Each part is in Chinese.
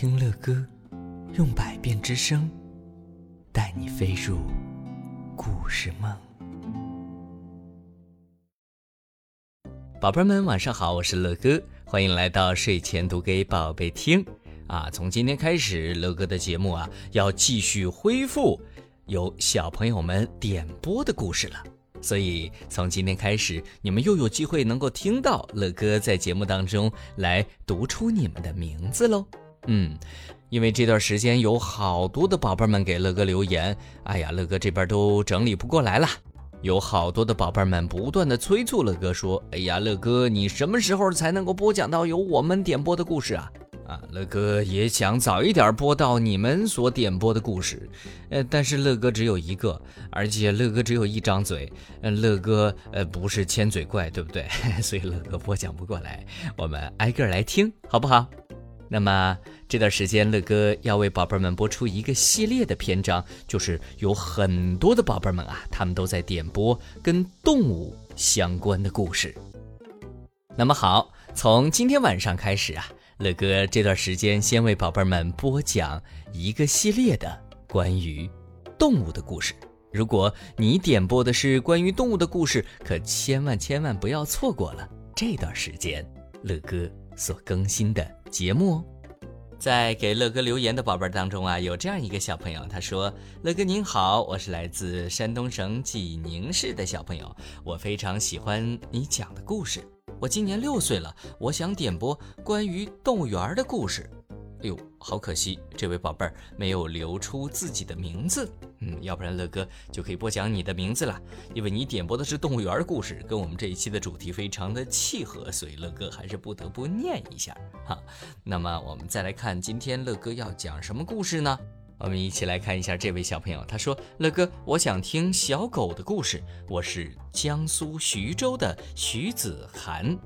听乐歌，用百变之声带你飞入故事梦。宝贝们，晚上好，我是乐哥，欢迎来到睡前读给宝贝听。啊，从今天开始，乐哥的节目啊要继续恢复由小朋友们点播的故事了。所以从今天开始，你们又有机会能够听到乐哥在节目当中来读出你们的名字喽。嗯，因为这段时间有好多的宝贝们给乐哥留言，哎呀，乐哥这边都整理不过来了。有好多的宝贝们不断的催促乐哥说：“哎呀，乐哥，你什么时候才能够播讲到由我们点播的故事啊？”啊，乐哥也想早一点播到你们所点播的故事，呃，但是乐哥只有一个，而且乐哥只有一张嘴，嗯，乐哥呃不是千嘴怪，对不对？所以乐哥播讲不过来，我们挨个来听，好不好？那么这段时间，乐哥要为宝贝们播出一个系列的篇章，就是有很多的宝贝们啊，他们都在点播跟动物相关的故事。那么好，从今天晚上开始啊。乐哥这段时间先为宝贝们播讲一个系列的关于动物的故事。如果你点播的是关于动物的故事，可千万千万不要错过了这段时间乐哥所更新的节目哦。在给乐哥留言的宝贝儿当中啊，有这样一个小朋友，他说：“乐哥您好，我是来自山东省济宁市的小朋友，我非常喜欢你讲的故事。”我今年六岁了，我想点播关于动物园的故事。哎呦，好可惜，这位宝贝儿没有留出自己的名字。嗯，要不然乐哥就可以播讲你的名字了，因为你点播的是动物园故事，跟我们这一期的主题非常的契合，所以乐哥还是不得不念一下哈。那么我们再来看今天乐哥要讲什么故事呢？我们一起来看一下这位小朋友，他说：“乐哥，我想听小狗的故事。我是江苏徐州的徐子涵，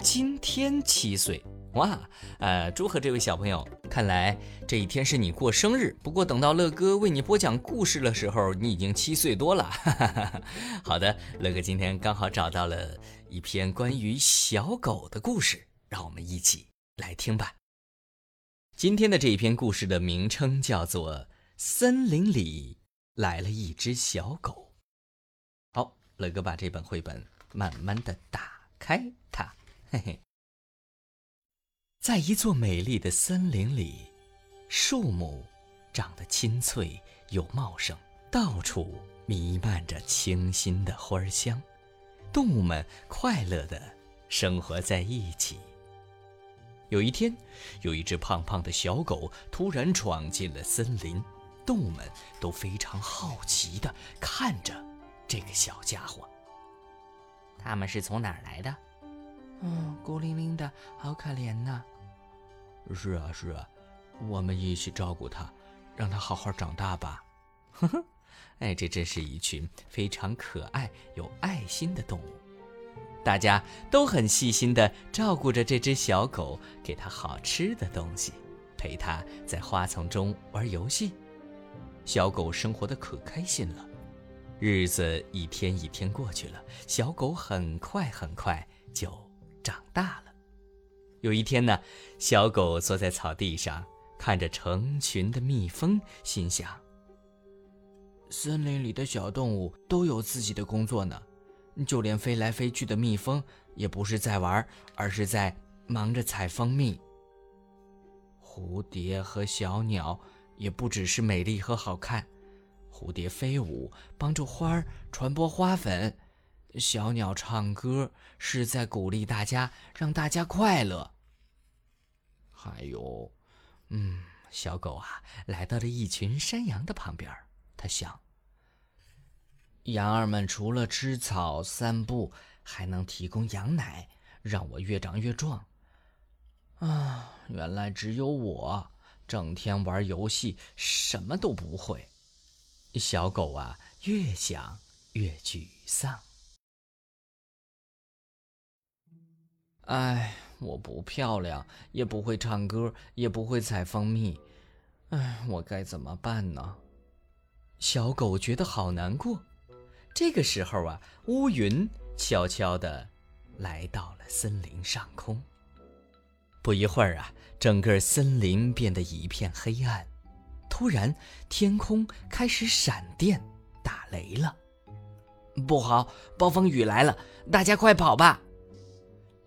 今天七岁。哇，呃，祝贺这位小朋友！看来这一天是你过生日。不过等到乐哥为你播讲故事的时候，你已经七岁多了。好的，乐哥今天刚好找到了一篇关于小狗的故事，让我们一起来听吧。”今天的这一篇故事的名称叫做《森林里来了一只小狗》。好，乐哥把这本绘本慢慢的打开它，嘿嘿。在一座美丽的森林里，树木长得青翠又茂盛，到处弥漫着清新的花香，动物们快乐的生活在一起。有一天，有一只胖胖的小狗突然闯进了森林，动物们都非常好奇地看着这个小家伙。他们是从哪儿来的？嗯，孤零零的，好可怜呐。是啊，是啊，我们一起照顾它，让它好好长大吧。呵呵，哎，这真是一群非常可爱、有爱心的动物。大家都很细心的照顾着这只小狗，给它好吃的东西，陪它在花丛中玩游戏。小狗生活的可开心了。日子一天一天过去了，小狗很快很快就长大了。有一天呢，小狗坐在草地上，看着成群的蜜蜂，心想：森林里的小动物都有自己的工作呢。就连飞来飞去的蜜蜂，也不是在玩，而是在忙着采蜂蜜。蝴蝶和小鸟也不只是美丽和好看，蝴蝶飞舞，帮助花儿传播花粉；小鸟唱歌，是在鼓励大家，让大家快乐。还有，嗯，小狗啊，来到了一群山羊的旁边，它想。羊儿们除了吃草、散步，还能提供羊奶，让我越长越壮。啊，原来只有我整天玩游戏，什么都不会。小狗啊，越想越沮丧。哎，我不漂亮，也不会唱歌，也不会采蜂蜜。哎，我该怎么办呢？小狗觉得好难过。这个时候啊，乌云悄悄地来到了森林上空。不一会儿啊，整个森林变得一片黑暗。突然，天空开始闪电、打雷了。不好，暴风雨来了！大家快跑吧！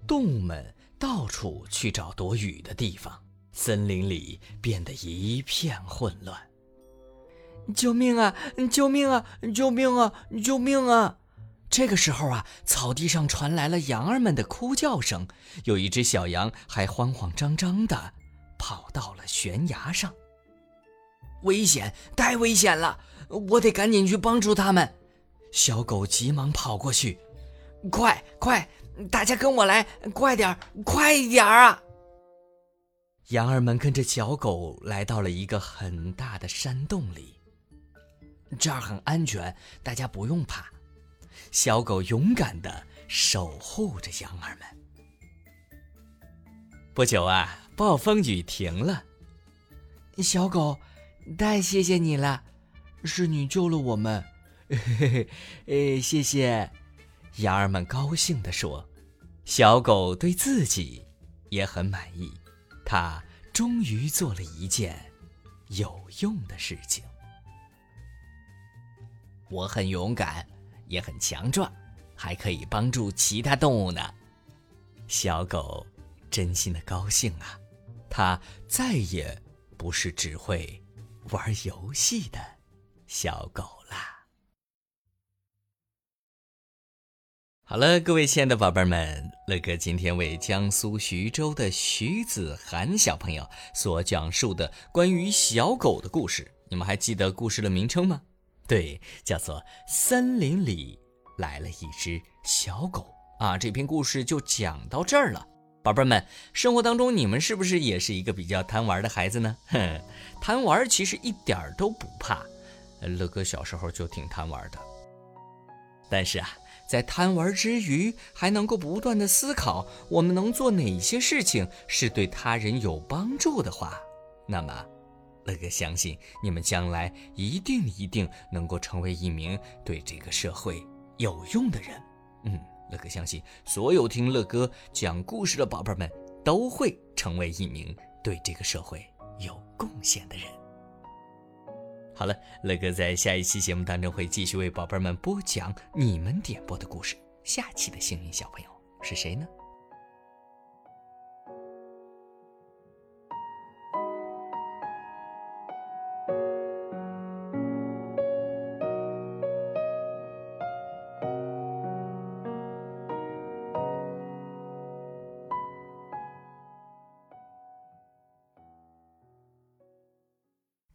动物们到处去找躲雨的地方，森林里变得一片混乱。救命啊！救命啊！救命啊！救命啊！这个时候啊，草地上传来了羊儿们的哭叫声，有一只小羊还慌慌张张地跑到了悬崖上。危险！太危险了！我得赶紧去帮助他们。小狗急忙跑过去，快快，大家跟我来，快点，快一点啊！羊儿们跟着小狗来到了一个很大的山洞里，这儿很安全，大家不用怕。小狗勇敢的守护着羊儿们。不久啊，暴风雨停了，小狗，太谢谢你了，是你救了我们。嘿 嘿嘿，哎，谢谢！羊儿们高兴地说。小狗对自己也很满意，它终于做了一件有用的事情。我很勇敢，也很强壮，还可以帮助其他动物呢。小狗真心的高兴啊，它再也不是只会玩游戏的小狗。好了，各位亲爱的宝贝们，乐哥今天为江苏徐州的徐子涵小朋友所讲述的关于小狗的故事，你们还记得故事的名称吗？对，叫做《森林里来了一只小狗》啊。这篇故事就讲到这儿了，宝贝们，生活当中你们是不是也是一个比较贪玩的孩子呢？哼，贪玩其实一点都不怕，乐哥小时候就挺贪玩的，但是啊。在贪玩之余，还能够不断的思考，我们能做哪些事情是对他人有帮助的话，那么，乐哥相信你们将来一定一定能够成为一名对这个社会有用的人。嗯，乐哥相信所有听乐哥讲故事的宝贝们都会成为一名对这个社会有贡献的人。好了，乐哥在下一期节目当中会继续为宝贝们播讲你们点播的故事。下期的幸运小朋友是谁呢？